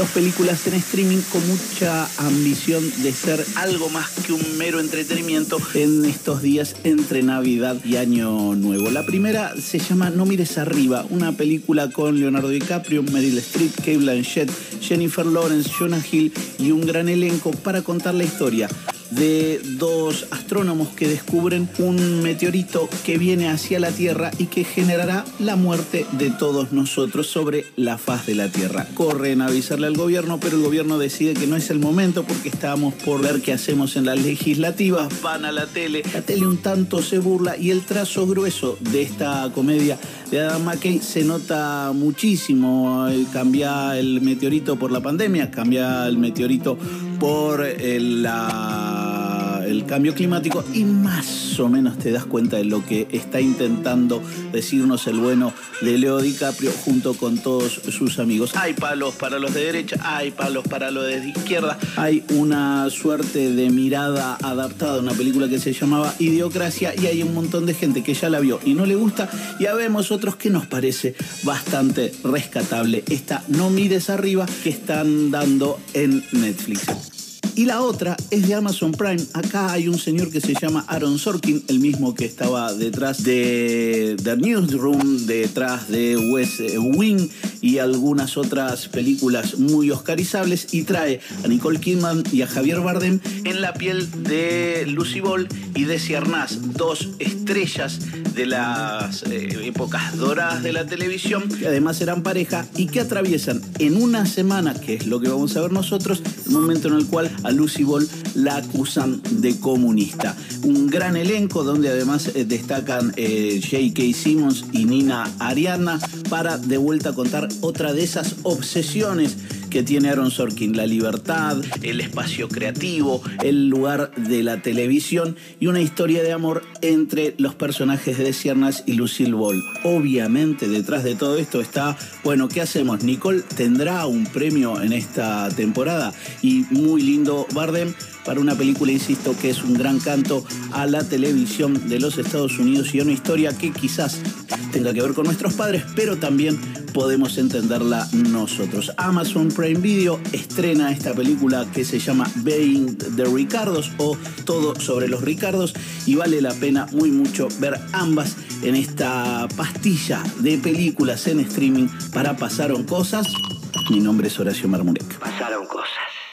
Dos películas en streaming con mucha ambición de ser algo más que un mero entretenimiento en estos días entre Navidad y Año Nuevo. La primera se llama No mires arriba, una película con Leonardo DiCaprio, Meryl Streep, Kate Blanchett, Jennifer Lawrence, Jonah Hill y un gran elenco para contar la historia de dos astrónomos que descubren un meteorito que viene hacia la Tierra y que generará la muerte de todos nosotros sobre la faz de la Tierra. Corren a avisarle al gobierno, pero el gobierno decide que no es el momento porque estábamos por ver qué hacemos en las legislativas, van a la tele, la tele un tanto se burla y el trazo grueso de esta comedia de Adam McKay se nota muchísimo. Cambia el meteorito por la pandemia, cambia el meteorito por la el cambio climático y más o menos te das cuenta de lo que está intentando decirnos el bueno de Leo DiCaprio junto con todos sus amigos. Hay palos para los de derecha, hay palos para los de izquierda, hay una suerte de mirada adaptada a una película que se llamaba Idiocracia y hay un montón de gente que ya la vio y no le gusta y vemos otros que nos parece bastante rescatable esta No mires arriba que están dando en Netflix. Y la otra es de Amazon Prime. Acá hay un señor que se llama Aaron Sorkin, el mismo que estaba detrás de The Newsroom, detrás de West Wing y algunas otras películas muy oscarizables y trae a Nicole Kidman y a Javier Bardem en la piel de Lucy Ball y de Arnaz, dos estrellas de las eh, épocas doradas de la televisión, que además eran pareja y que atraviesan en una semana, que es lo que vamos a ver nosotros, el momento en el cual a Lucy Ball la acusan de comunista. Un gran elenco donde además eh, destacan eh, J.K. Simmons y Nina Ariana para de vuelta contar otra de esas obsesiones que tiene Aaron Sorkin, la libertad, el espacio creativo, el lugar de la televisión y una historia de amor entre los personajes de Ciernas y Lucille Ball. Obviamente detrás de todo esto está, bueno, ¿qué hacemos? Nicole tendrá un premio en esta temporada y muy lindo Bardem para una película, insisto, que es un gran canto a la televisión de los Estados Unidos y una historia que quizás tenga que ver con nuestros padres, pero también podemos entenderla nosotros. Amazon Prime Video estrena esta película que se llama Being the Ricardos o Todo sobre los Ricardos y vale la pena muy mucho ver ambas en esta pastilla de películas en streaming para Pasaron Cosas. Mi nombre es Horacio Marmurek. Pasaron cosas.